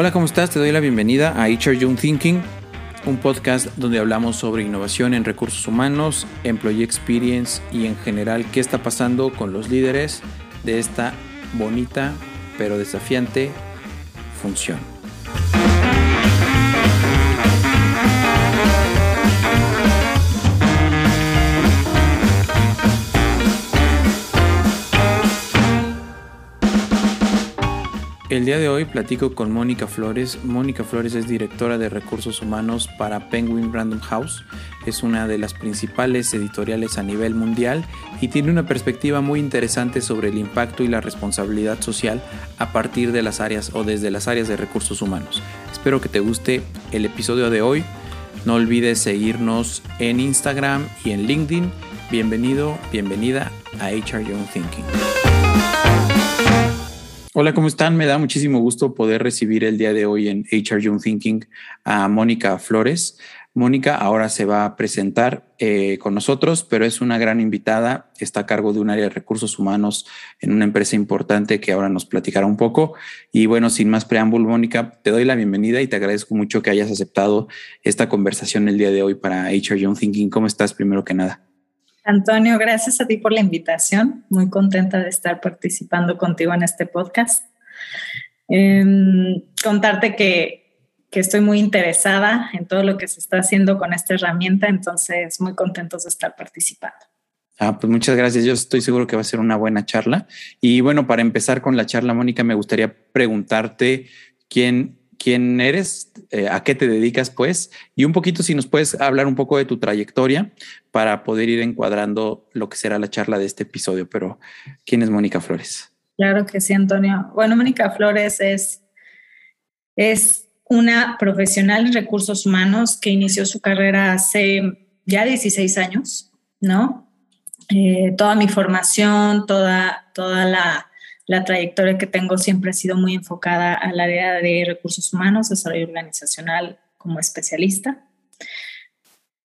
Hola, ¿cómo estás? Te doy la bienvenida a HR Young Thinking, un podcast donde hablamos sobre innovación en recursos humanos, employee experience y en general qué está pasando con los líderes de esta bonita pero desafiante función. El día de hoy platico con Mónica Flores. Mónica Flores es directora de recursos humanos para Penguin Random House. Es una de las principales editoriales a nivel mundial y tiene una perspectiva muy interesante sobre el impacto y la responsabilidad social a partir de las áreas o desde las áreas de recursos humanos. Espero que te guste el episodio de hoy. No olvides seguirnos en Instagram y en LinkedIn. Bienvenido, bienvenida a HR Young Thinking. Hola, ¿cómo están? Me da muchísimo gusto poder recibir el día de hoy en HR Young Thinking a Mónica Flores. Mónica ahora se va a presentar eh, con nosotros, pero es una gran invitada. Está a cargo de un área de recursos humanos en una empresa importante que ahora nos platicará un poco. Y bueno, sin más preámbulo, Mónica, te doy la bienvenida y te agradezco mucho que hayas aceptado esta conversación el día de hoy para HR Young Thinking. ¿Cómo estás primero que nada? Antonio, gracias a ti por la invitación. Muy contenta de estar participando contigo en este podcast. Em, contarte que, que, estoy muy interesada en todo lo que se está haciendo con esta herramienta, entonces muy contentos de estar participando. Ah, pues muchas gracias. Yo estoy seguro que va a ser una buena charla. Y bueno, para empezar con la charla, Mónica, me gustaría preguntarte quién quién eres, eh, a qué te dedicas, pues, y un poquito si nos puedes hablar un poco de tu trayectoria para poder ir encuadrando lo que será la charla de este episodio. Pero, ¿quién es Mónica Flores? Claro que sí, Antonio. Bueno, Mónica Flores es, es una profesional en recursos humanos que inició su carrera hace ya 16 años, ¿no? Eh, toda mi formación, toda, toda la la trayectoria que tengo siempre ha sido muy enfocada al área de recursos humanos, desarrollo organizacional como especialista.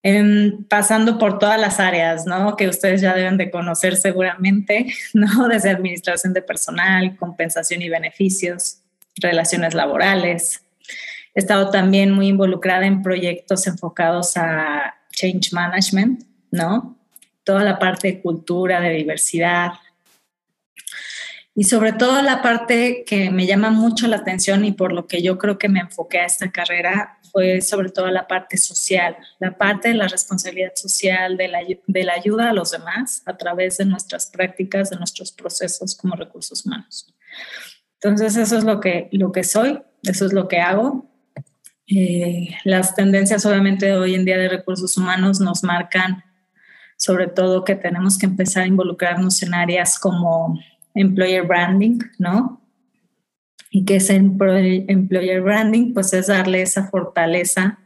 Em, pasando por todas las áreas, ¿no? Que ustedes ya deben de conocer seguramente, ¿no? Desde administración de personal, compensación y beneficios, relaciones laborales. He estado también muy involucrada en proyectos enfocados a change management, ¿no? Toda la parte de cultura, de diversidad, y sobre todo la parte que me llama mucho la atención y por lo que yo creo que me enfoqué a esta carrera fue sobre todo la parte social, la parte de la responsabilidad social, de la, de la ayuda a los demás a través de nuestras prácticas, de nuestros procesos como recursos humanos. Entonces eso es lo que, lo que soy, eso es lo que hago. Eh, las tendencias obviamente de hoy en día de recursos humanos nos marcan sobre todo que tenemos que empezar a involucrarnos en áreas como employer branding, ¿no? Y que ese employer branding, pues es darle esa fortaleza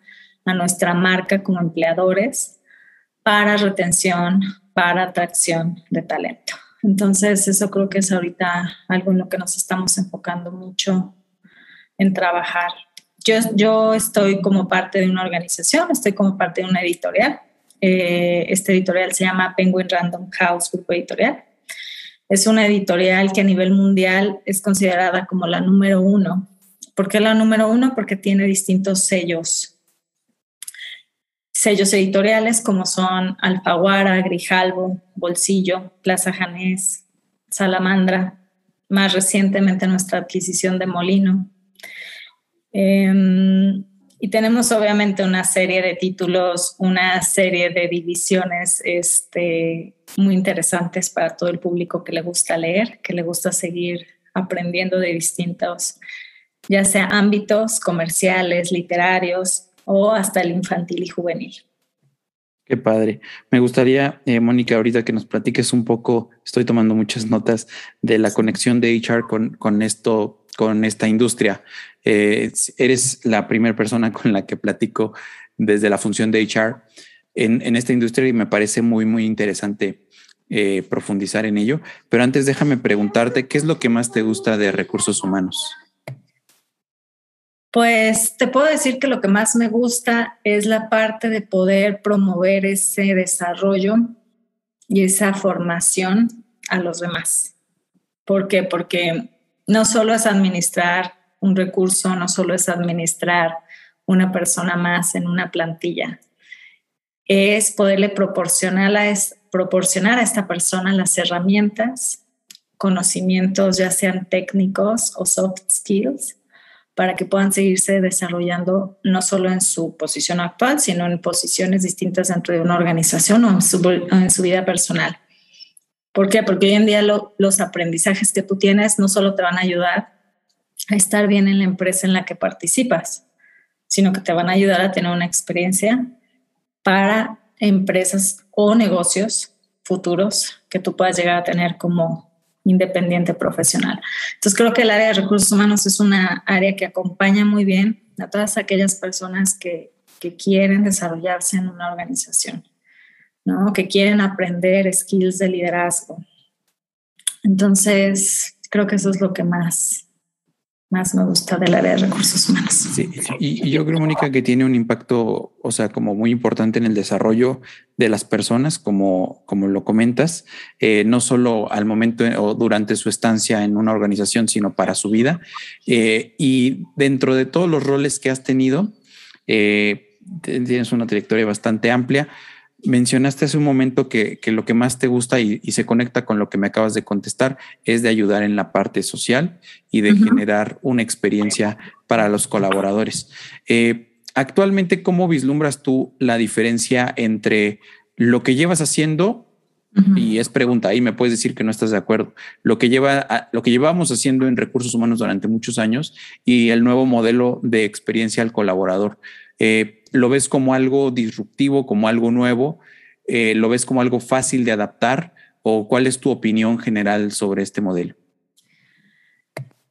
a nuestra marca como empleadores para retención, para atracción de talento. Entonces, eso creo que es ahorita algo en lo que nos estamos enfocando mucho en trabajar. Yo, yo estoy como parte de una organización, estoy como parte de una editorial. Eh, este editorial se llama Penguin Random House Grupo Editorial. Es una editorial que a nivel mundial es considerada como la número uno. ¿Por qué la número uno? Porque tiene distintos sellos. Sellos editoriales como son Alfaguara, Grijalbo, Bolsillo, Plaza Janés, Salamandra, más recientemente nuestra adquisición de Molino. Em, y tenemos obviamente una serie de títulos, una serie de divisiones este, muy interesantes para todo el público que le gusta leer, que le gusta seguir aprendiendo de distintos, ya sea ámbitos comerciales, literarios o hasta el infantil y juvenil. Qué padre. Me gustaría, eh, Mónica, ahorita que nos platiques un poco, estoy tomando muchas notas de la conexión de HR con, con esto, con esta industria. Eh, eres la primera persona con la que platico desde la función de HR en, en esta industria y me parece muy, muy interesante eh, profundizar en ello. Pero antes déjame preguntarte, ¿qué es lo que más te gusta de recursos humanos? Pues te puedo decir que lo que más me gusta es la parte de poder promover ese desarrollo y esa formación a los demás. ¿Por qué? Porque no solo es administrar un recurso no solo es administrar una persona más en una plantilla, es poderle proporcionar a, proporcionar a esta persona las herramientas, conocimientos, ya sean técnicos o soft skills, para que puedan seguirse desarrollando no solo en su posición actual, sino en posiciones distintas dentro de una organización o en su, vida personal. ¿Por qué? Porque hoy en día los aprendizajes que tú tienes no solo te van a ayudar a estar bien en la empresa en la que participas, sino que te van a ayudar a tener una experiencia para empresas o negocios futuros que tú puedas llegar a tener como independiente profesional. Entonces creo que el área de recursos humanos es una área que acompaña muy bien a todas aquellas personas que, que quieren desarrollarse en una organización, ¿no? que quieren aprender skills de liderazgo. Entonces creo que eso es lo que más más me gusta del área de recursos humanos. Sí, y, yo creo, Mónica, que tiene un impacto, o sea, como muy importante en el desarrollo de las personas, como, como lo comentas, eh, no solo al momento o durante su estancia en una organización, sino para su vida. Eh, y dentro de todos los roles que has tenido, eh, tienes una trayectoria bastante amplia mencionaste hace un momento que, lo que más te gusta y, se conecta con lo que me acabas de contestar es de ayudar en la parte social y de generar una experiencia para los colaboradores. Eh, actualmente, ¿cómo vislumbras tú la diferencia entre lo que llevas haciendo? Y es pregunta, ahí me puedes decir que no estás de acuerdo. Lo que lleva lo que llevamos haciendo en recursos humanos durante muchos años y el nuevo modelo de experiencia al colaborador. Eh, ¿Lo ves como algo disruptivo, como algo nuevo? Eh, ¿Lo ves como algo fácil de adaptar? ¿O cuál es tu opinión general sobre este modelo?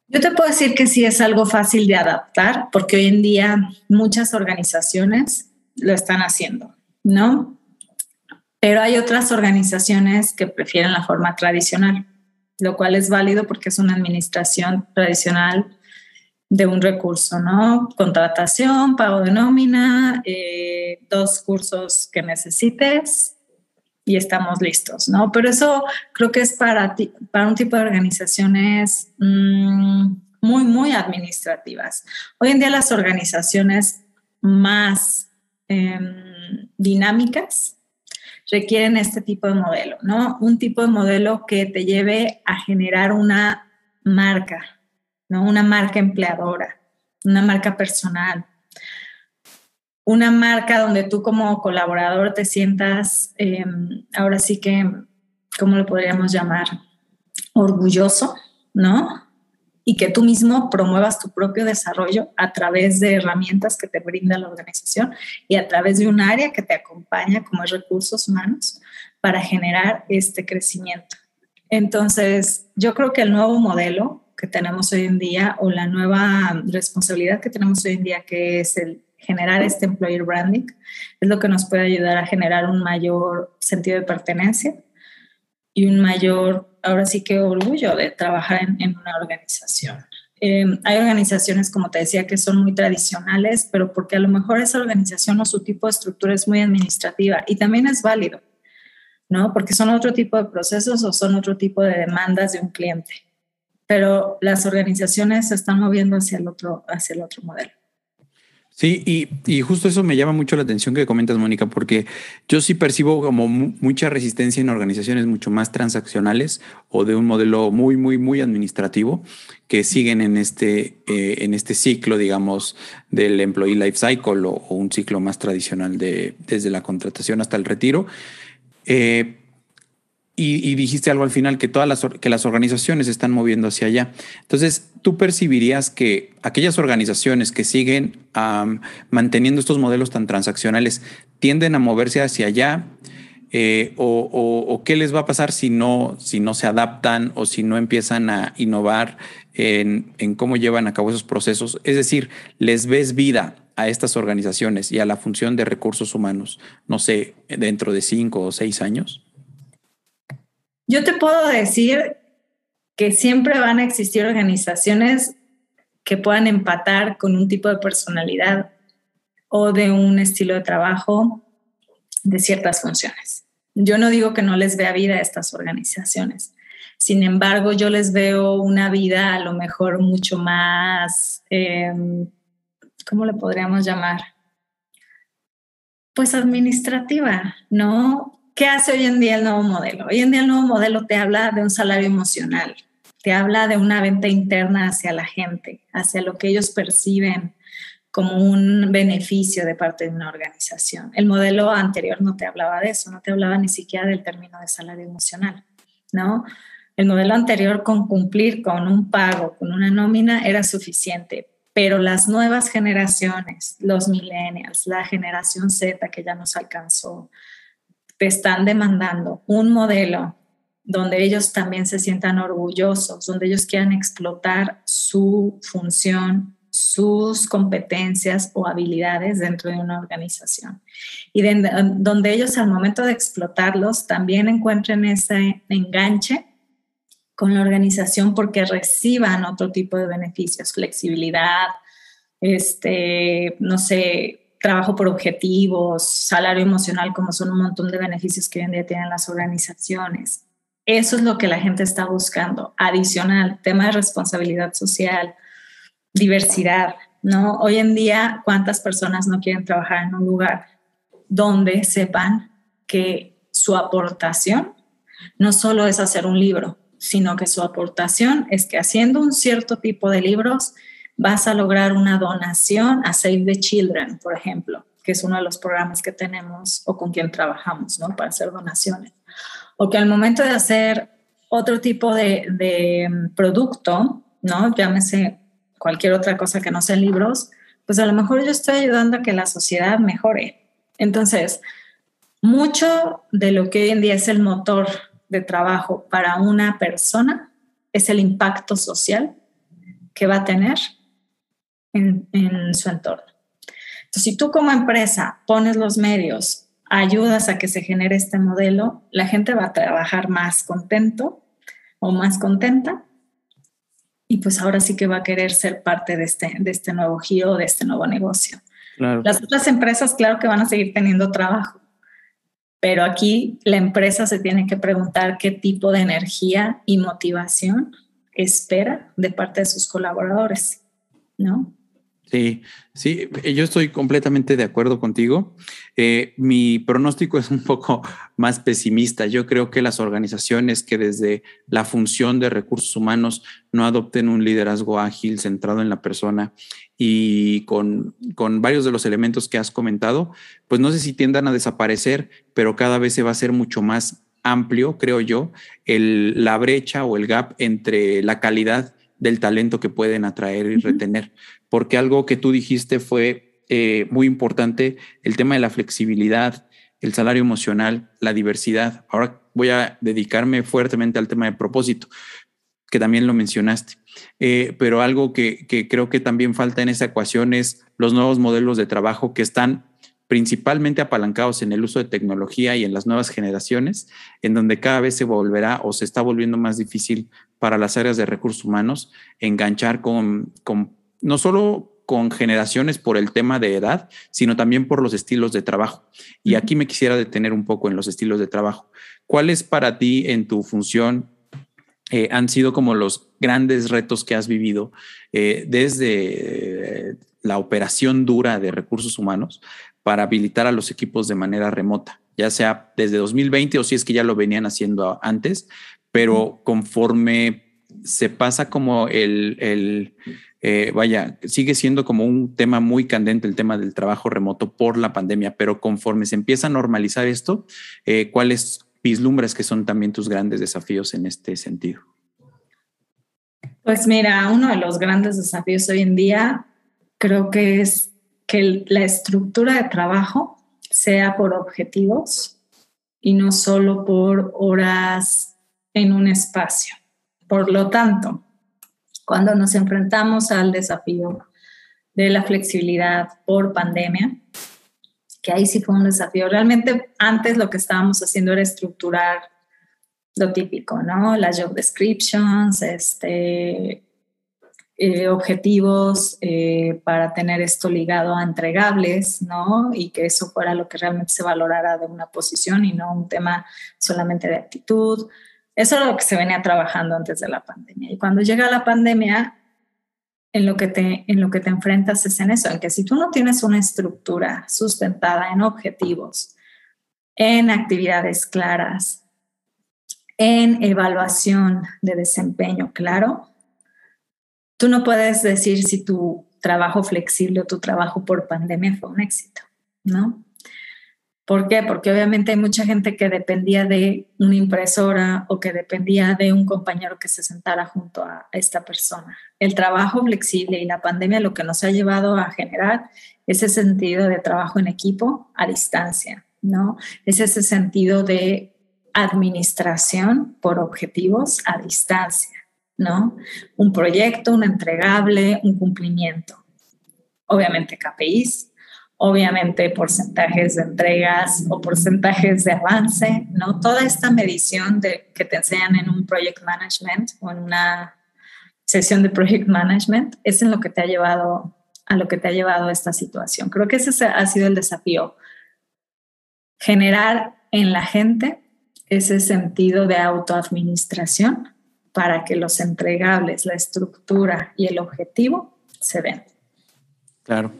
Yo te puedo decir que sí es algo fácil de adaptar, porque hoy en día muchas organizaciones lo están haciendo, ¿no? Pero hay otras organizaciones que prefieren la forma tradicional, lo cual es válido porque es una administración tradicional de un recurso, ¿no? Contratación, pago de nómina, eh, dos cursos que necesites y estamos listos, ¿no? Pero eso creo que es para, ti, para un tipo de organizaciones mm, muy, muy administrativas. Hoy en día las organizaciones más em, dinámicas requieren este tipo de modelo, ¿no? Un tipo de modelo que te lleve a generar una marca, ¿no? Una marca empleadora, una marca personal, una marca donde tú como colaborador te sientas, em, ahora sí que, ¿cómo lo podríamos llamar? Orgulloso, ¿no? Y que tú mismo promuevas tu propio desarrollo a través de herramientas que te brinda la organización y a través de un área que te acompaña como es recursos humanos para generar este crecimiento. Entonces, yo creo que el nuevo modelo que tenemos hoy en día o la nueva responsabilidad que tenemos hoy en día, que es el generar este employer branding, es lo que nos puede ayudar a generar un mayor sentido de pertenencia y un mayor, ahora sí que orgullo de trabajar en, una organización. Em, hay organizaciones, como te decía, que son muy tradicionales, pero porque a lo mejor esa organización o su tipo de estructura es muy administrativa y también es válido, ¿no? Porque son otro tipo de procesos o son otro tipo de demandas de un cliente pero las organizaciones se están moviendo hacia el otro, hacia el otro modelo. Sí, y, y, justo eso me llama mucho la atención que comentas, Mónica, porque yo sí percibo como mucha resistencia en organizaciones mucho más transaccionales o de un modelo muy, muy, muy administrativo que siguen en este, eh, en este ciclo, digamos, del employee life cycle o, un ciclo más tradicional de desde la contratación hasta el retiro. Eh, y, dijiste algo al final, que todas las, que las organizaciones están moviendo hacia allá. Entonces, ¿tú percibirías que aquellas organizaciones que siguen manteniendo estos modelos tan transaccionales tienden a moverse hacia allá? Eh, o, qué les va a pasar si no, si no se adaptan o si no empiezan a innovar en, en cómo llevan a cabo esos procesos? Es decir, ¿les ves vida a estas organizaciones y a la función de recursos humanos, no sé, dentro de cinco o seis años? Yo te puedo decir que siempre van a existir organizaciones que puedan empatar con un tipo de personalidad o de un estilo de trabajo de ciertas funciones. Yo no digo que no les vea vida a estas organizaciones, Sin embargo, yo les veo una vida a lo mejor mucho más, em, ¿cómo le podríamos llamar? Pues administrativa, ¿no? ¿Qué hace hoy en día el nuevo modelo? Hoy en día el nuevo modelo te habla de un salario emocional, te habla de una venta interna hacia la gente, hacia lo que ellos perciben como un beneficio de parte de una organización. El modelo anterior no te hablaba de eso, no te hablaba ni siquiera del término de salario emocional, ¿no? El modelo anterior con cumplir con un pago, con una nómina, era suficiente, pero las nuevas generaciones, los millennials, la generación Z que ya nos alcanzó, te están demandando un modelo donde ellos también se sientan orgullosos, donde ellos quieran explotar su función sus competencias o habilidades dentro de una organización. Y donde ellos al momento de explotarlos también encuentren ese enganche con la organización porque reciban otro tipo de beneficios, flexibilidad, este, no sé, trabajo por objetivos, salario emocional, como son un montón de beneficios que hoy en día tienen las organizaciones. Eso es lo que la gente está buscando. Adicional, tema de responsabilidad social, diversidad, ¿no? Hoy en día, ¿cuántas personas no quieren trabajar en un lugar donde sepan que su aportación no solo es hacer un libro, sino que su aportación es que haciendo un cierto tipo de libros vas a lograr una donación a Save the Children, por ejemplo, que es uno de los programas que tenemos o con quien trabajamos, ¿no? Para hacer donaciones. O que al momento de hacer otro tipo de, de mm, producto, ¿no? Llámese cualquier otra cosa que no sean libros, pues a lo mejor yo estoy ayudando a que la sociedad mejore. Entonces, mucho de lo que hoy en día es el motor de trabajo para una persona es el impacto social que va a tener en, en su entorno. Entonces, si tú como empresa pones los medios, ayudas a que se genere este modelo, la gente va a trabajar más contento o más contenta y pues ahora sí que va a querer ser parte de este, de este nuevo giro, de este nuevo negocio. Las otras empresas, claro que van a seguir teniendo trabajo, pero aquí la empresa se tiene que preguntar qué tipo de energía y motivación espera de parte de sus colaboradores, ¿no? Sí, sí, yo estoy completamente de acuerdo contigo. Eh, mi pronóstico es un poco más pesimista. Yo creo que las organizaciones que desde la función de recursos humanos no adopten un liderazgo ágil centrado en la persona y con, con varios de los elementos que has comentado, pues no sé si tiendan a desaparecer, pero cada vez se va a hacer mucho más amplio, creo yo, el, la brecha o el gap entre la calidad del talento que pueden atraer y retener porque algo que tú dijiste fue eh, muy importante, el tema de la flexibilidad, el salario emocional, la diversidad. Ahora voy a dedicarme fuertemente al tema de propósito, que también lo mencionaste. Eh, pero algo que, que creo que también falta en esa ecuación es los nuevos modelos de trabajo que están principalmente apalancados en el uso de tecnología y en las nuevas generaciones, en donde cada vez se volverá o se está volviendo más difícil para las áreas de recursos humanos enganchar con, con no solo con generaciones por el tema de edad, sino también por los estilos de trabajo. Y aquí me quisiera detener un poco en los estilos de trabajo. ¿Cuáles para ti en tu función eh, han sido como los grandes retos que has vivido eh, desde la operación dura de recursos humanos para habilitar a los equipos de manera remota, ya sea desde 2020 o si es que ya lo venían haciendo antes, pero conforme se pasa como el eh, vaya, sigue siendo como un tema muy candente el tema del trabajo remoto por la pandemia, pero conforme se empieza a normalizar esto, eh, ¿cuáles vislumbres que son también tus grandes desafíos en este sentido? Pues mira, uno de los grandes desafíos hoy en día creo que es que la estructura de trabajo sea por objetivos y no solo por horas en un espacio. Por lo tanto, cuando nos enfrentamos al desafío de la flexibilidad por pandemia, que ahí sí fue un desafío. Realmente antes lo que estábamos haciendo era estructurar lo típico, ¿no? Las job descriptions, este, eh, objetivos eh, para tener esto ligado a entregables, ¿no? Y que eso fuera lo que realmente se valorara de una posición y no un tema solamente de actitud Eso es lo que se venía trabajando antes de la pandemia. Y cuando llega la pandemia, en lo que te, en lo que te enfrentas es en eso, en que si tú no tienes una estructura sustentada en objetivos, en actividades claras, en evaluación de desempeño claro, tú no puedes decir si tu trabajo flexible o tu trabajo por pandemia fue un éxito, ¿no? ¿Por qué? Porque obviamente hay mucha gente que dependía de una impresora o que dependía de un compañero que se sentara junto a esta persona. El trabajo flexible y la pandemia lo que nos ha llevado a generar ese sentido de trabajo en equipo a distancia, ¿no? Es ese sentido de administración por objetivos a distancia, ¿no? Un proyecto, un entregable, un cumplimiento. Obviamente KPIs, obviamente porcentajes de entregas o porcentajes de avance, ¿no? Toda esta medición de, que te enseñan en un project management o en una sesión de project management es en lo que te ha llevado a lo que te ha llevado esta situación. Creo que ese ha sido el desafío. Generar en la gente ese sentido de autoadministración para que los entregables, la estructura y el objetivo se den. Claro.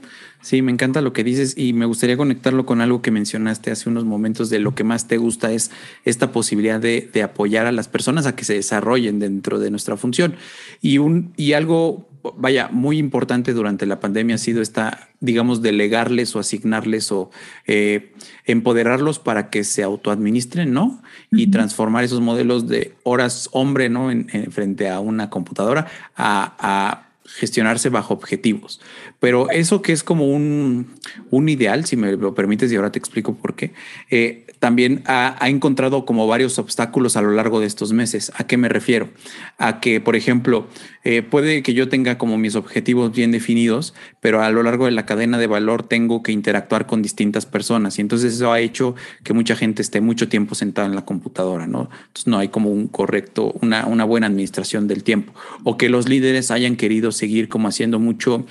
Sí, me encanta lo que dices y me gustaría conectarlo con algo que mencionaste hace unos momentos de lo que más te gusta es esta posibilidad de, apoyar a las personas a que se desarrollen dentro de nuestra función. Y, un, y algo, vaya, muy importante durante la pandemia ha sido esta, digamos, delegarles o asignarles o eh, empoderarlos para que se autoadministren, ¿no? Y transformar esos modelos de horas hombre, ¿no? En, frente a una computadora a gestionarse bajo objetivos. Pero eso que es como un, un ideal, si me lo permites, y ahora te explico por qué, eh, también ha, ha, encontrado como varios obstáculos a lo largo de estos meses. ¿A qué me refiero? A que, por ejemplo, eh, puede que yo tenga como mis objetivos bien definidos, pero a lo largo de la cadena de valor tengo que interactuar con distintas personas y entonces eso ha hecho que mucha gente esté mucho tiempo sentada en la computadora, ¿no? Entonces no hay como un correcto, una, una buena administración del tiempo o que los líderes hayan querido seguir como haciendo mucho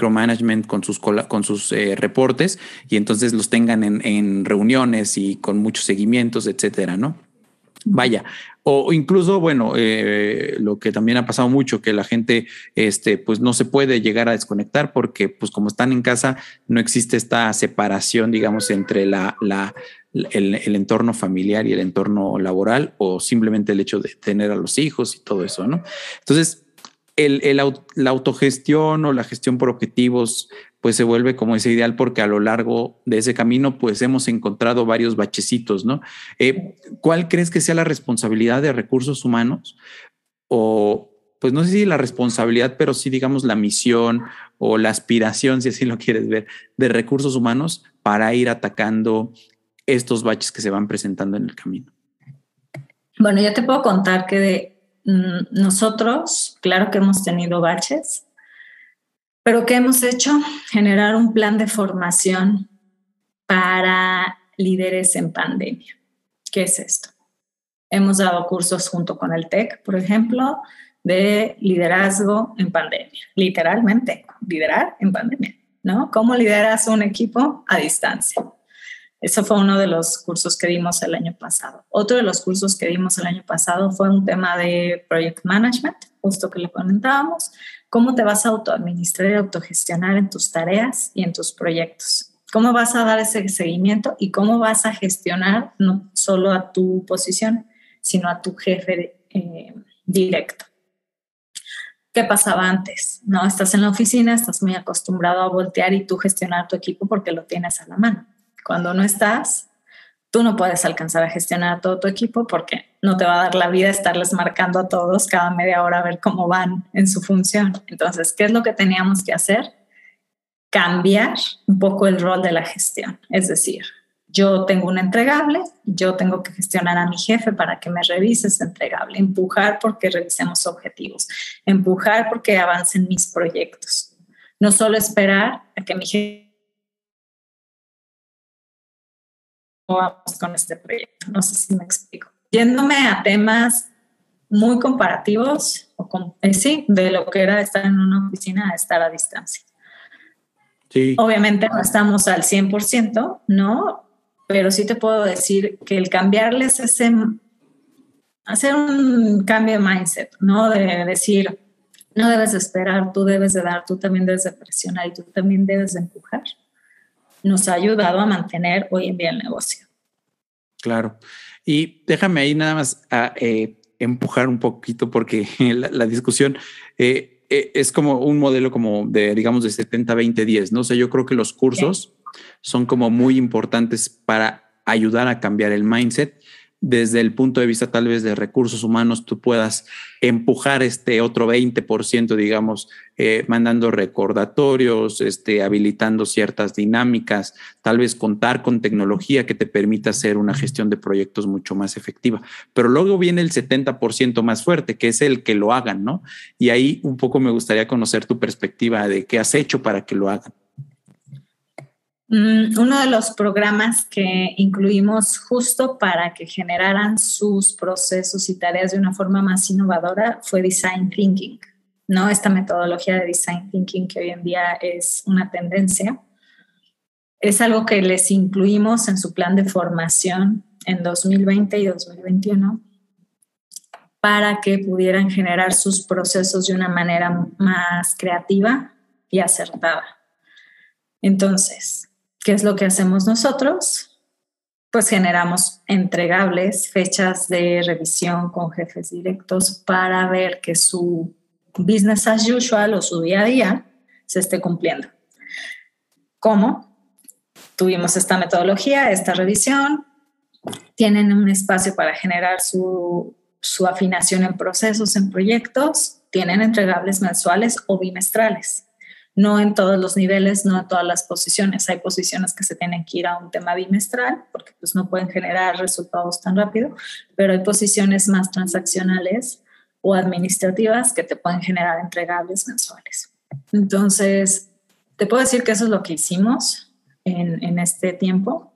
micromanagement con sus, con sus eh, reportes y entonces los tengan en, en reuniones y con muchos seguimientos, etcétera, ¿no? Vaya, o incluso, bueno, eh, lo que también ha pasado mucho, que la gente, este, pues no se puede llegar a desconectar porque, pues como están en casa, no existe esta separación, digamos, entre la, la el, el, entorno familiar y el entorno laboral, o simplemente el hecho de tener a los hijos y todo eso, ¿no? Entonces, el, la autogestión o la gestión por objetivos pues se vuelve como ese ideal porque a lo largo de ese camino pues hemos encontrado varios bachecitos, ¿no? Eh, ¿Cuál crees que sea la responsabilidad de recursos humanos? O pues no sé si la responsabilidad, pero sí digamos la misión o la aspiración, si así lo quieres ver, de recursos humanos para ir atacando estos baches que se van presentando en el camino. Bueno, ya te puedo contar que de, nosotros, claro que hemos tenido baches, pero ¿qué hemos hecho? Generar un plan de formación para líderes en pandemia. ¿Qué es esto? Hemos dado cursos junto con el TEC, por ejemplo, de liderazgo en pandemia. Literalmente, liderar en pandemia, ¿no? ¿Cómo lideras un equipo a distancia? Eso fue uno de los cursos que dimos el año pasado. Otro de los cursos que dimos el año pasado fue un tema de project management, justo que le comentábamos, cómo te vas a autoadministrar y autogestionar en tus tareas y en tus proyectos. ¿Cómo vas a dar ese seguimiento y cómo vas a gestionar no solo a tu posición, sino a tu jefe eh, directo? ¿Qué pasaba antes? No, estás en la oficina, estás muy acostumbrado a voltear y tú gestionar tu equipo porque lo tienes a la mano. Cuando no estás, tú no puedes alcanzar a gestionar todo tu equipo porque no te va a dar la vida estarles marcando a todos cada media hora a ver cómo van en su función. Entonces, ¿qué es lo que teníamos que hacer? Cambiar un poco el rol de la gestión. Es decir, yo tengo un entregable, yo tengo que gestionar a mi jefe para que me revise ese entregable, empujar porque revisemos objetivos, empujar porque avancen mis proyectos. No solo esperar a que mi jefe vamos con este proyecto. No sé si me explico. Yéndome a temas muy comparativos, o con, eh, sí, de lo que era estar en una oficina a estar a distancia. Sí. Obviamente no estamos al 100%, ¿no? Pero sí te puedo decir que el cambiarles ese, hacer un cambio de mindset, ¿no? De decir, no debes de esperar, tú debes de dar, tú también debes de presionar y tú también debes de empujar, nos ha ayudado a mantener hoy en día el negocio. Claro. Y déjame ahí nada más a, eh, empujar un poquito porque la, discusión eh, eh, es como un modelo como de, digamos, de 70, 20, 10, ¿no? O sea, yo creo que los cursos son como muy importantes para ayudar a cambiar el mindset desde el punto de vista tal vez de recursos humanos, tú puedas empujar este otro 20%, digamos, eh, mandando recordatorios, este, habilitando ciertas dinámicas, tal vez contar con tecnología que te permita hacer una gestión de proyectos mucho más efectiva. Pero luego viene el 70% más fuerte, que es el que lo hagan, ¿no? Y ahí un poco me gustaría conocer tu perspectiva de qué has hecho para que lo hagan. Mm, uno de los programas que incluimos justo para que generaran sus procesos y tareas de una forma más innovadora fue Design Thinking, ¿no? Esta metodología de Design Thinking que hoy en día es una tendencia. Es algo que les incluimos en su plan de formación en 2020 y 2021 para que pudieran generar sus procesos de una manera más creativa y acertada. Entonces, ¿Qué es lo que hacemos nosotros? Pues generamos entregables, fechas de revisión con jefes directos para ver que su business as usual o su día a día se esté cumpliendo. ¿Cómo? Tuvimos esta metodología, esta revisión, tienen un espacio para generar su, su afinación en procesos, en proyectos, tienen entregables mensuales o bimestrales no en todos los niveles, no en todas las posiciones. Hay posiciones que se tienen que ir a un tema bimestral porque pues no pueden generar resultados tan rápido, pero hay posiciones más transaccionales o administrativas que te pueden generar entregables mensuales. Entonces, te puedo decir que eso es lo que hicimos en, en este tiempo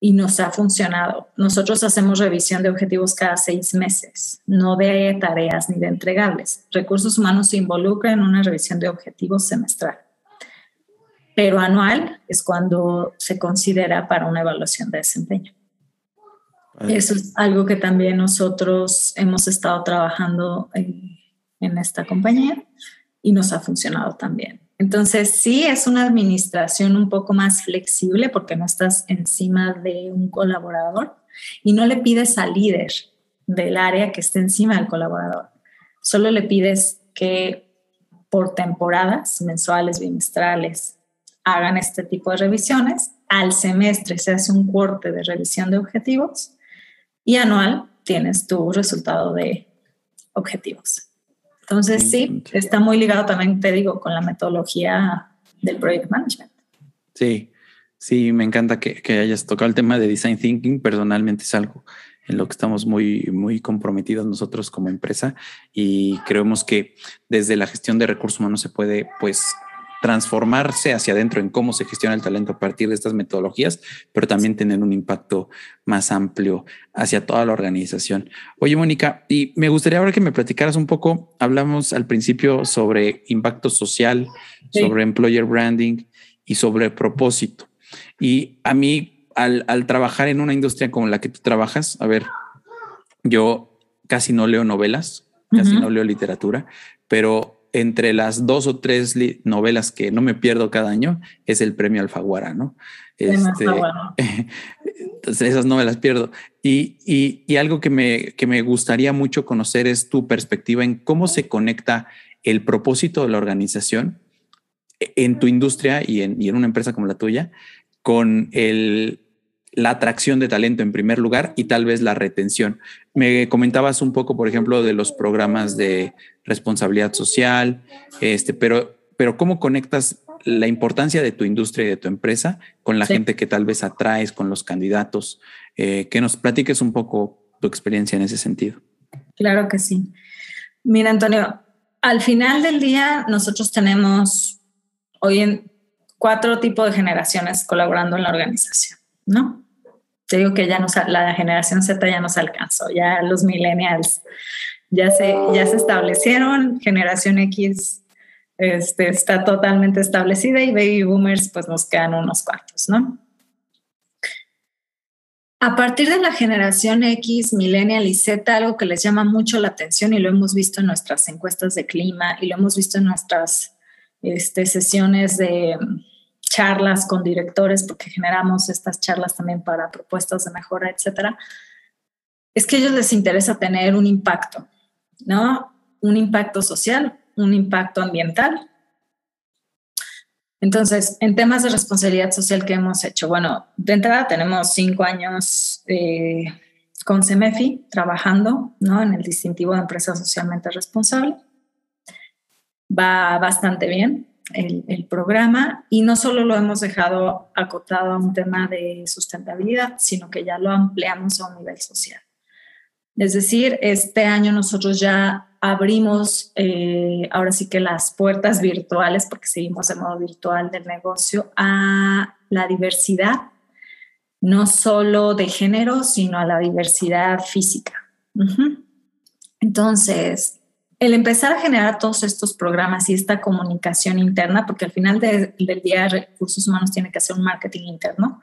y nos ha funcionado. Nosotros hacemos revisión de objetivos cada seis meses, no de tareas ni de entregables. Recursos humanos se involucra en una revisión de objetivos semestral, pero anual es cuando se considera para una evaluación de desempeño. Eso es algo que también nosotros hemos estado trabajando en, en esta compañía y nos ha funcionado también. Entonces, sí es una administración un poco más flexible porque no estás encima de un colaborador y no le pides al líder del área que esté encima del colaborador. Solo le pides que por temporadas, mensuales, bimestrales, hagan este tipo de revisiones. Al semestre se hace un corte de revisión de objetivos y anual tienes tu resultado de objetivos. Entonces, sí, está muy ligado también, te digo, con la metodología del project management. Sí, sí, me encanta que, hayas tocado el tema de design thinking. Personalmente es algo en lo que estamos muy, muy comprometidos nosotros como empresa y creemos que desde la gestión de recursos humanos se puede, pues, transformarse hacia adentro en cómo se gestiona el talento a partir de estas metodologías, pero también tener un impacto más amplio hacia toda la organización. Oye, Mónica, y me gustaría ahora que me platicaras un poco, hablamos al principio sobre impacto social, sobre employer branding y sobre propósito. Y a mí, al, trabajar en una industria como la que tú trabajas, a ver, yo casi no leo novelas, casi no leo literatura, pero entre las dos o tres novelas que no me pierdo cada año es el premio Alfaguara, ¿no? Este, entonces esas no me las pierdo. Y, y, y, algo que me, que me gustaría mucho conocer es tu perspectiva en cómo se conecta el propósito de la organización en tu industria y en, y en una empresa como la tuya con el, la atracción de talento en primer lugar y tal vez la retención. Me comentabas un poco, por ejemplo, de los programas de responsabilidad social, este, pero, pero ¿cómo conectas la importancia de tu industria y de tu empresa con la gente que tal vez atraes, con los candidatos? Eh, que nos platiques un poco tu experiencia en ese sentido. Claro que sí. Mira, Antonio, al final del día nosotros tenemos hoy en cuatro tipos de generaciones colaborando en la organización, ¿no? Te digo que ya la generación Z ya nos alcanzó, ya los millennials ya se, ya se establecieron, generación X este, está totalmente establecida y baby boomers pues nos quedan unos cuartos, ¿no? A partir de la generación X, Millennial y Z, algo que les llama mucho la atención y lo hemos visto en nuestras encuestas de clima y lo hemos visto en nuestras este, sesiones de charlas con directores, porque generamos estas charlas también para propuestas de mejora, etcétera, es que a ellos les interesa tener un impacto, ¿no? Un impacto social, un impacto ambiental entonces, en temas de responsabilidad social que hemos hecho, bueno, de entrada tenemos cinco años eh, con CEMEFI trabajando ¿no? en el distintivo de empresa socialmente responsable. Va bastante bien el, programa y no solo lo hemos dejado acotado a un tema de sustentabilidad, sino que ya lo ampliamos a un nivel social. Es decir, este año nosotros ya abrimos eh, ahora sí que las puertas virtuales, porque seguimos en modo virtual del negocio, a la diversidad, no solo de género, sino a la diversidad física. Entonces, el empezar a generar todos estos programas y esta comunicación interna, porque al final del día recursos humanos tiene que hacer un marketing interno,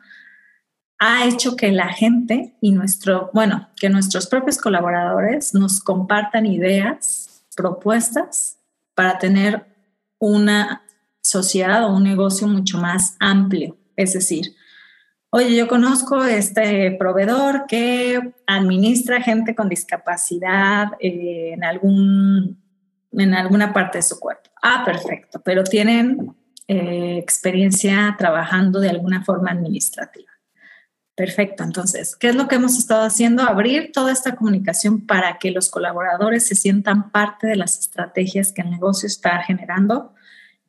ha hecho que la gente y nuestro, bueno, que nuestros propios colaboradores nos compartan ideas, propuestas para tener una sociedad o un negocio mucho más amplio. Es decir, oye, yo conozco este proveedor que administra gente con discapacidad eh, en, algún, en alguna parte de su cuerpo. Ah, perfecto, pero tienen eh, experiencia trabajando de alguna forma administrativa. Perfecto. Entonces, ¿qué es lo que hemos estado haciendo? Abrir toda esta comunicación para que los colaboradores se sientan parte de las estrategias que el negocio está generando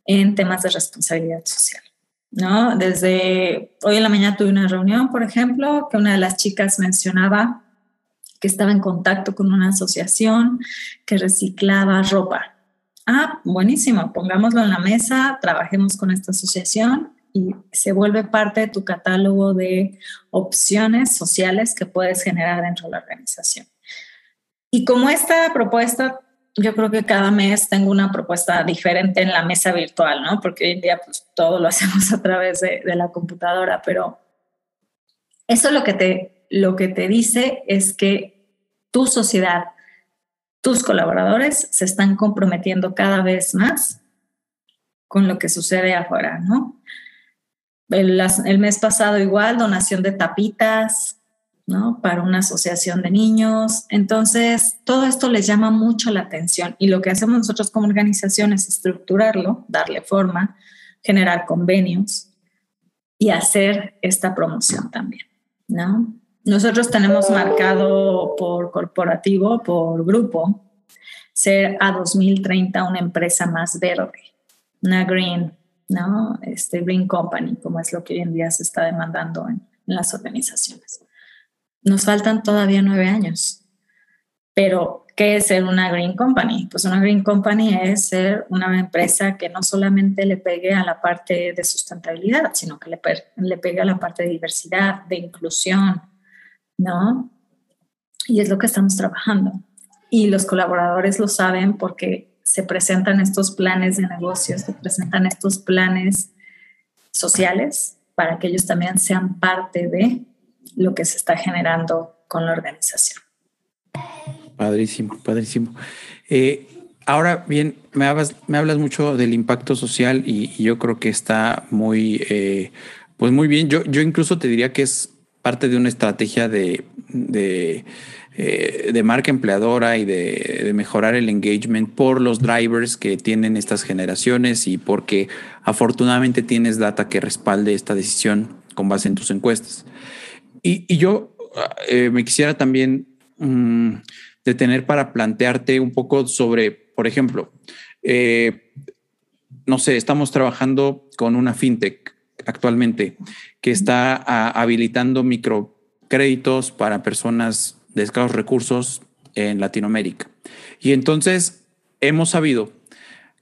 en temas de responsabilidad social. ¿No? Desde hoy en la mañana tuve una reunión, por ejemplo, que una de las chicas mencionaba que estaba en contacto con una asociación que reciclaba ropa. Ah, buenísimo, pongámoslo en la mesa, trabajemos con esta asociación y se vuelve parte de tu catálogo de opciones sociales que puedes generar dentro de la organización. Y como esta propuesta, yo creo que cada mes tengo una propuesta diferente en la mesa virtual, ¿no? Porque hoy en día pues todo lo hacemos a través de, la computadora, pero eso lo que, te, lo que te dice es que tu sociedad, tus colaboradores se están comprometiendo cada vez más con lo que sucede afuera, ¿no? El, mes pasado igual, donación de tapitas, ¿no? Para una asociación de niños. Entonces, todo esto les llama mucho la atención y lo que hacemos nosotros como organización es estructurarlo, darle forma, generar convenios y hacer esta promoción también, ¿no? Nosotros tenemos marcado por corporativo, por grupo, ser a 2030 una empresa más verde, una green ¿no? Este Green Company, como es lo que hoy en día se está demandando en, las organizaciones. Nos faltan todavía nueve años, pero ¿qué es ser una Green Company? Pues una Green Company es ser una empresa que no solamente le pegue a la parte de sustentabilidad, sino que le, le pegue a la parte de diversidad, de inclusión, ¿no? Y es lo que estamos trabajando. Y los colaboradores lo saben porque se presentan estos planes de negocios, se presentan estos planes sociales para que ellos también sean parte de lo que se está generando con la organización. Padrísimo, padrísimo. Eh, ahora bien, me hablas, mucho del impacto social y, yo creo que está muy, eh, pues muy bien. Yo, yo incluso te diría que es parte de una estrategia de, de eh, de marca empleadora y de, mejorar el engagement por los drivers que tienen estas generaciones y porque afortunadamente tienes data que respalde esta decisión con base en tus encuestas. Y, yo eh, me quisiera también mm, detener para plantearte un poco sobre, por ejemplo, eh, no sé, estamos trabajando con una fintech actualmente que está habilitando microcréditos para personas de escasos recursos en Latinoamérica. Y entonces hemos sabido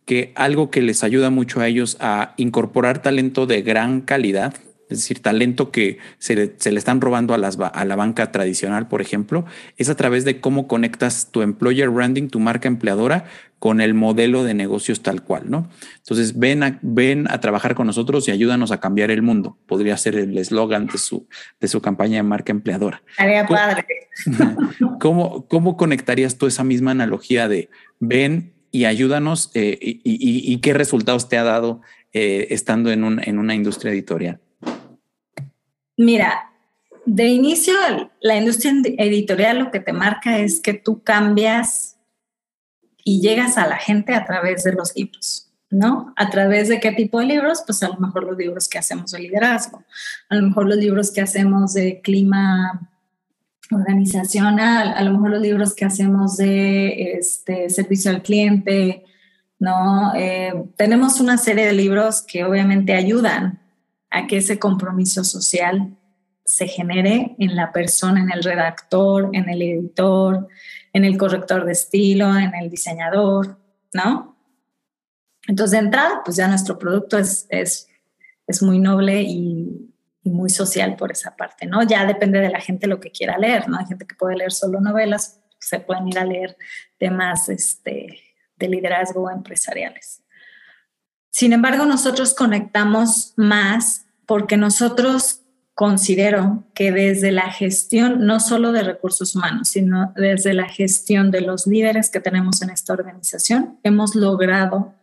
que algo que les ayuda mucho a ellos a incorporar talento de gran calidad es decir, talento que se le, están robando a, las, a la banca tradicional, por ejemplo, es a través de cómo conectas tu employer branding, tu marca empleadora, con el modelo de negocios tal cual, ¿no? Entonces, ven a, ven a trabajar con nosotros y ayúdanos a cambiar el mundo. Podría ser el eslogan de su, de su campaña de marca empleadora. Haría padre. ¿Cómo, ¿Cómo conectarías tú esa misma analogía de ven y ayúdanos eh, y, qué resultados te ha dado eh, estando en, en una industria editorial? Mira, de inicio, la industria editorial lo que te marca es que tú cambias y llegas a la gente a través de los libros, ¿no? ¿A través de qué tipo de libros? Pues a lo mejor los libros que hacemos de liderazgo, a lo mejor los libros que hacemos de clima organizacional, a lo mejor los libros que hacemos de este, servicio al cliente, ¿no? Eh, tenemos una serie de libros que obviamente ayudan a que ese compromiso social se genere en la persona, en el redactor, en el editor, en el corrector de estilo, en el diseñador, ¿no? Entonces, de entrada, pues ya nuestro producto es, es, es muy noble y, y, muy social por esa parte, ¿no? Ya depende de la gente lo que quiera leer, ¿no? Hay gente que puede leer solo novelas, se pueden ir a leer temas este, de liderazgo empresariales. Sin embargo, nosotros conectamos más porque nosotros considero que desde la gestión, no solo de recursos humanos, sino desde la gestión de los líderes que tenemos en esta organización, hemos logrado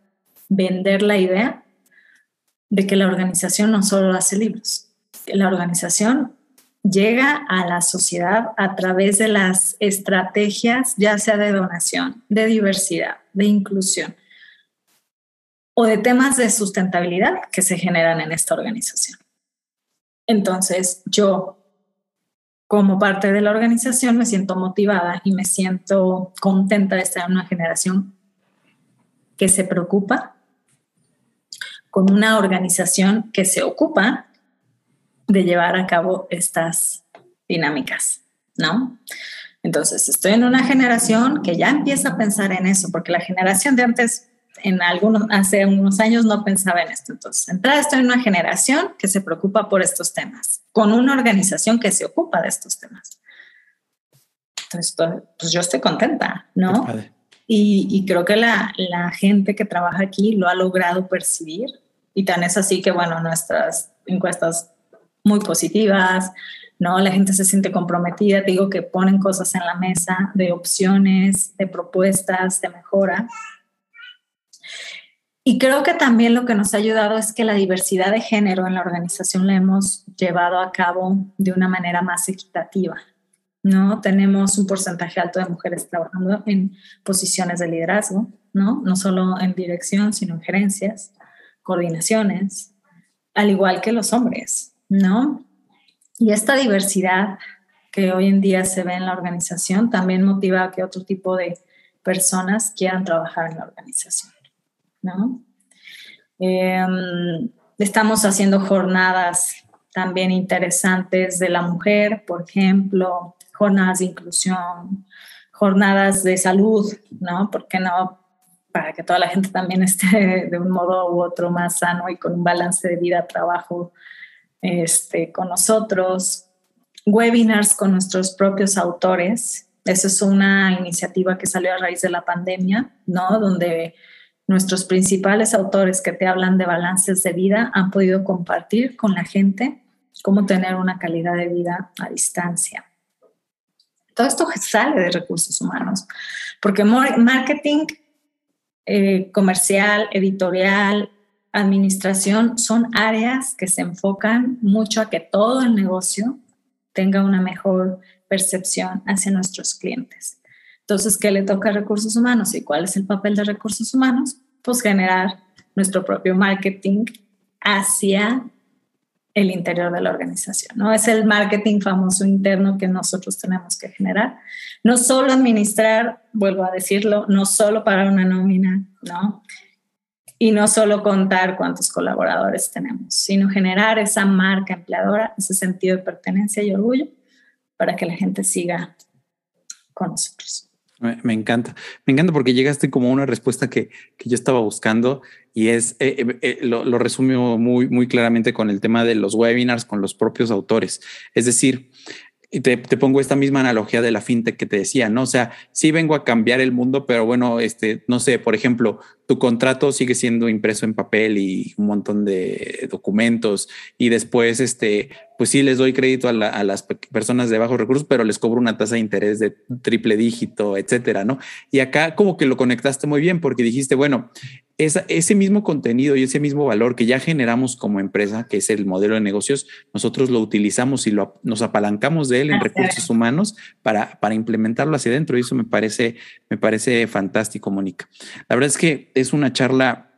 vender la idea de que la organización no solo hace libros, que la organización llega a la sociedad a través de las estrategias, ya sea de donación, de diversidad, de inclusión o de temas de sustentabilidad que se generan en esta organización. Entonces, yo como parte de la organización me siento motivada y me siento contenta de estar en una generación que se preocupa, con una organización que se ocupa de llevar a cabo estas dinámicas, ¿no? Entonces, estoy en una generación que ya empieza a pensar en eso, porque la generación de antes en algunos, hace unos años no pensaba en esto. Entonces, entrada estoy en una generación que se preocupa por estos temas, con una organización que se ocupa de estos temas. Entonces, pues yo estoy contenta, ¿no? Y, y, creo que la, la, gente que trabaja aquí lo ha logrado percibir y tan es así que, bueno, nuestras encuestas muy positivas, ¿no? La gente se siente comprometida, digo que ponen cosas en la mesa de opciones, de propuestas, de mejora y creo que también lo que nos ha ayudado es que la diversidad de género en la organización la hemos llevado a cabo de una manera más equitativa. ¿no? Tenemos un porcentaje alto de mujeres trabajando en posiciones de liderazgo, ¿no? No solo en dirección, sino en gerencias, coordinaciones, al igual que los hombres, ¿no? Y esta diversidad que hoy en día se ve en la organización también motiva a que otro tipo de personas quieran trabajar en la organización. ¿No? Em, estamos haciendo jornadas también interesantes de la mujer, por ejemplo, jornadas de inclusión, jornadas de salud, ¿no? ¿Por qué no? Para que toda la gente también esté de un modo u otro más sano y con un balance de vida-trabajo este, con nosotros. Webinars con nuestros propios autores. Esa es una iniciativa que salió a raíz de la pandemia, ¿no? Donde Nuestros principales autores que te hablan de balances de vida han podido compartir con la gente cómo tener una calidad de vida a distancia. Todo esto sale de recursos humanos, porque marketing eh, comercial, editorial, administración son áreas que se enfocan mucho a que todo el negocio tenga una mejor percepción hacia nuestros clientes. Entonces, ¿qué le toca a recursos humanos y cuál es el papel de recursos humanos? Pues generar nuestro propio marketing hacia el interior de la organización, ¿no? Es el marketing famoso interno que nosotros tenemos que generar. No solo administrar, vuelvo a decirlo, no solo para una nómina, ¿no? Y no solo contar cuántos colaboradores tenemos, sino generar esa marca empleadora, ese sentido de pertenencia y orgullo para que la gente siga con nosotros. Me, encanta, me encanta porque llegaste como una respuesta que, que yo estaba buscando y es, eh, eh, eh, lo, lo resumo muy, muy claramente con el tema de los webinars con los propios autores. Es decir, y te, pongo esta misma analogía de la fintech que te decía, ¿no? O sea, sí vengo a cambiar el mundo, pero bueno, este, no sé, por ejemplo, tu contrato sigue siendo impreso en papel y un montón de documentos y después, este, pues sí les doy crédito a, a las personas de bajos recursos, pero les cobro una tasa de interés de triple dígito, etcétera, ¿no? Y acá como que lo conectaste muy bien porque dijiste, bueno, ese mismo contenido y ese mismo valor que ya generamos como empresa, que es el modelo de negocios, nosotros lo utilizamos y lo, nos apalancamos de él en recursos humanos para, para implementarlo hacia adentro. Y eso me parece, me parece fantástico, Mónica. La verdad es que es una charla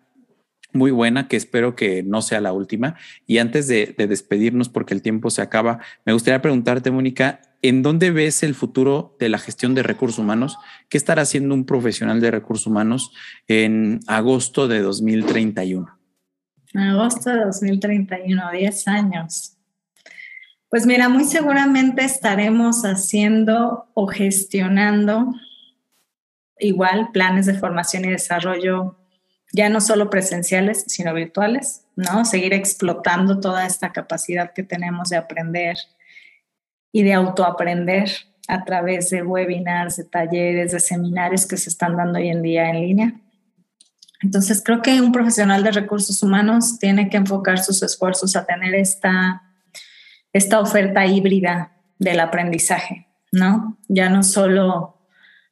muy buena que espero que no sea la última. Y antes de, de despedirnos, porque el tiempo se acaba, me gustaría preguntarte, Mónica, ¿en dónde ves el futuro de la gestión de recursos humanos? ¿Qué estará haciendo un profesional de recursos humanos en agosto de 2031? Agosto de 2031, 10 años. Pues mira, muy seguramente estaremos haciendo o gestionando igual planes de formación y desarrollo, ya no solo presenciales, sino virtuales, ¿no? Seguir explotando toda esta capacidad que tenemos de aprender, y de autoaprender a través de webinars, de talleres, de seminarios que se están dando hoy en día en línea. Entonces, creo que un profesional de recursos humanos tiene que enfocar sus esfuerzos a tener esta, esta oferta híbrida del aprendizaje, ¿no? Ya no solo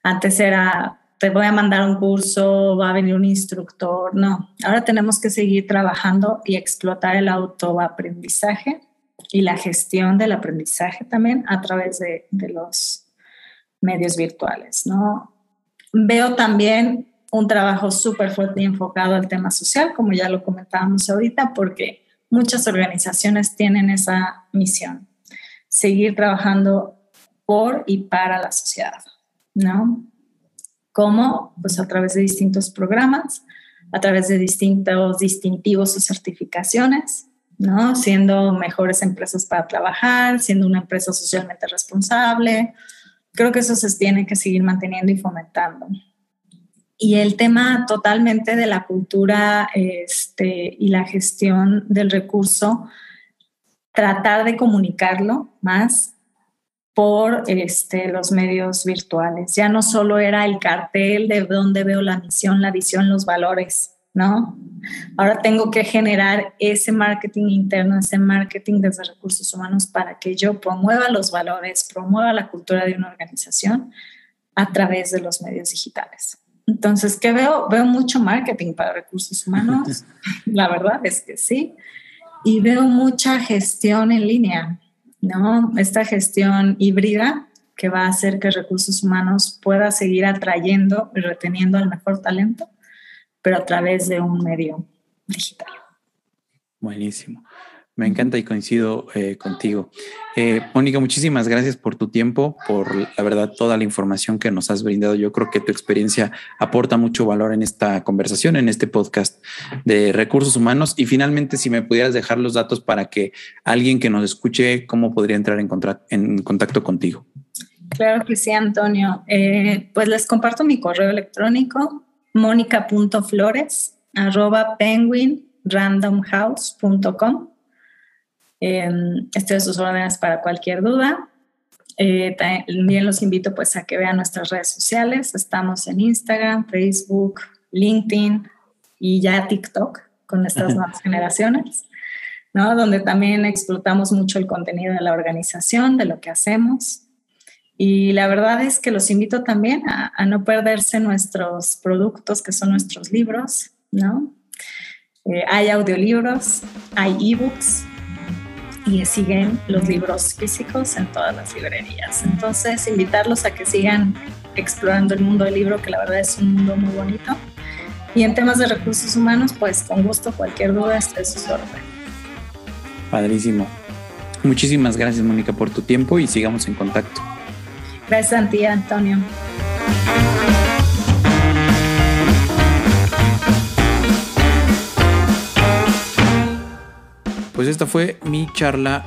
antes era, te voy a mandar un curso, va a venir un instructor, no. Ahora tenemos que seguir trabajando y explotar el autoaprendizaje y la gestión del aprendizaje también a través de, los medios virtuales, ¿no? Veo también un trabajo súper fuerte y enfocado al tema social, como ya lo comentábamos ahorita, porque muchas organizaciones tienen esa misión, seguir trabajando por y para la sociedad, ¿no? ¿Cómo? Pues a través de distintos programas, a través de distintos distintivos o certificaciones, ¿no? Siendo mejores empresas para trabajar, siendo una empresa socialmente responsable. Creo que eso se tiene que seguir manteniendo y fomentando. Y el tema totalmente de la cultura este, y la gestión del recurso, tratar de comunicarlo más por este, los medios virtuales. Ya no solo era el cartel de dónde veo la misión, la visión, los valores, ¿no? Ahora tengo que generar ese marketing interno, ese marketing desde recursos humanos para que yo promueva los valores, promueva la cultura de una organización a través de los medios digitales. Entonces, ¿qué veo? Veo mucho marketing para recursos humanos, la verdad es que sí, y veo mucha gestión en línea, ¿no? Esta gestión híbrida que va a hacer que recursos humanos pueda seguir atrayendo y reteniendo el mejor talento pero a través de un medio digital. Buenísimo. Me encanta y coincido eh, contigo. Eh, Mónica, muchísimas gracias por tu tiempo, por la verdad toda la información que nos has brindado. Yo creo que tu experiencia aporta mucho valor en esta conversación, en este podcast de recursos humanos. Y finalmente, si me pudieras dejar los datos para que alguien que nos escuche, ¿cómo podría entrar en, en contacto contigo? Claro que sí, Antonio. Eh, pues les comparto mi correo electrónico mónica.flores arroba penguinrandomhouse.com. Eh, estoy a sus órdenes para cualquier duda. Eh, también los invito pues a que vean nuestras redes sociales. Estamos en Instagram, Facebook, LinkedIn y ya TikTok con estas nuevas generaciones, ¿no? Donde también explotamos mucho el contenido de la organización, de lo que hacemos. Y la verdad es que los invito también a, no perderse nuestros productos, que son nuestros libros, ¿no? Eh, hay audiolibros, hay ebooks y siguen los libros físicos en todas las librerías. Entonces, invitarlos a que sigan explorando el mundo del libro, que la verdad es un mundo muy bonito. Y en temas de recursos humanos, pues con gusto, cualquier duda, esté su orden. Padrísimo. Muchísimas gracias, Mónica, por tu tiempo y sigamos en contacto. Gracias a ti, Antonio. Pues esta fue mi charla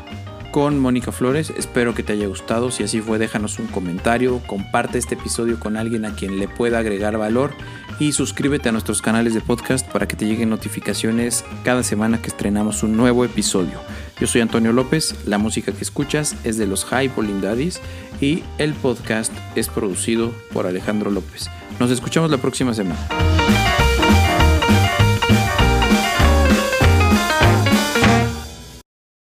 con Mónica Flores. Espero que te haya gustado. Si así fue, déjanos un comentario, comparte este episodio con alguien a quien le pueda agregar valor y suscríbete a nuestros canales de podcast para que te lleguen notificaciones cada semana que estrenamos un nuevo episodio. Yo soy Antonio López, la música que escuchas es de los High Daddies y el podcast es producido por Alejandro López. Nos escuchamos la próxima semana.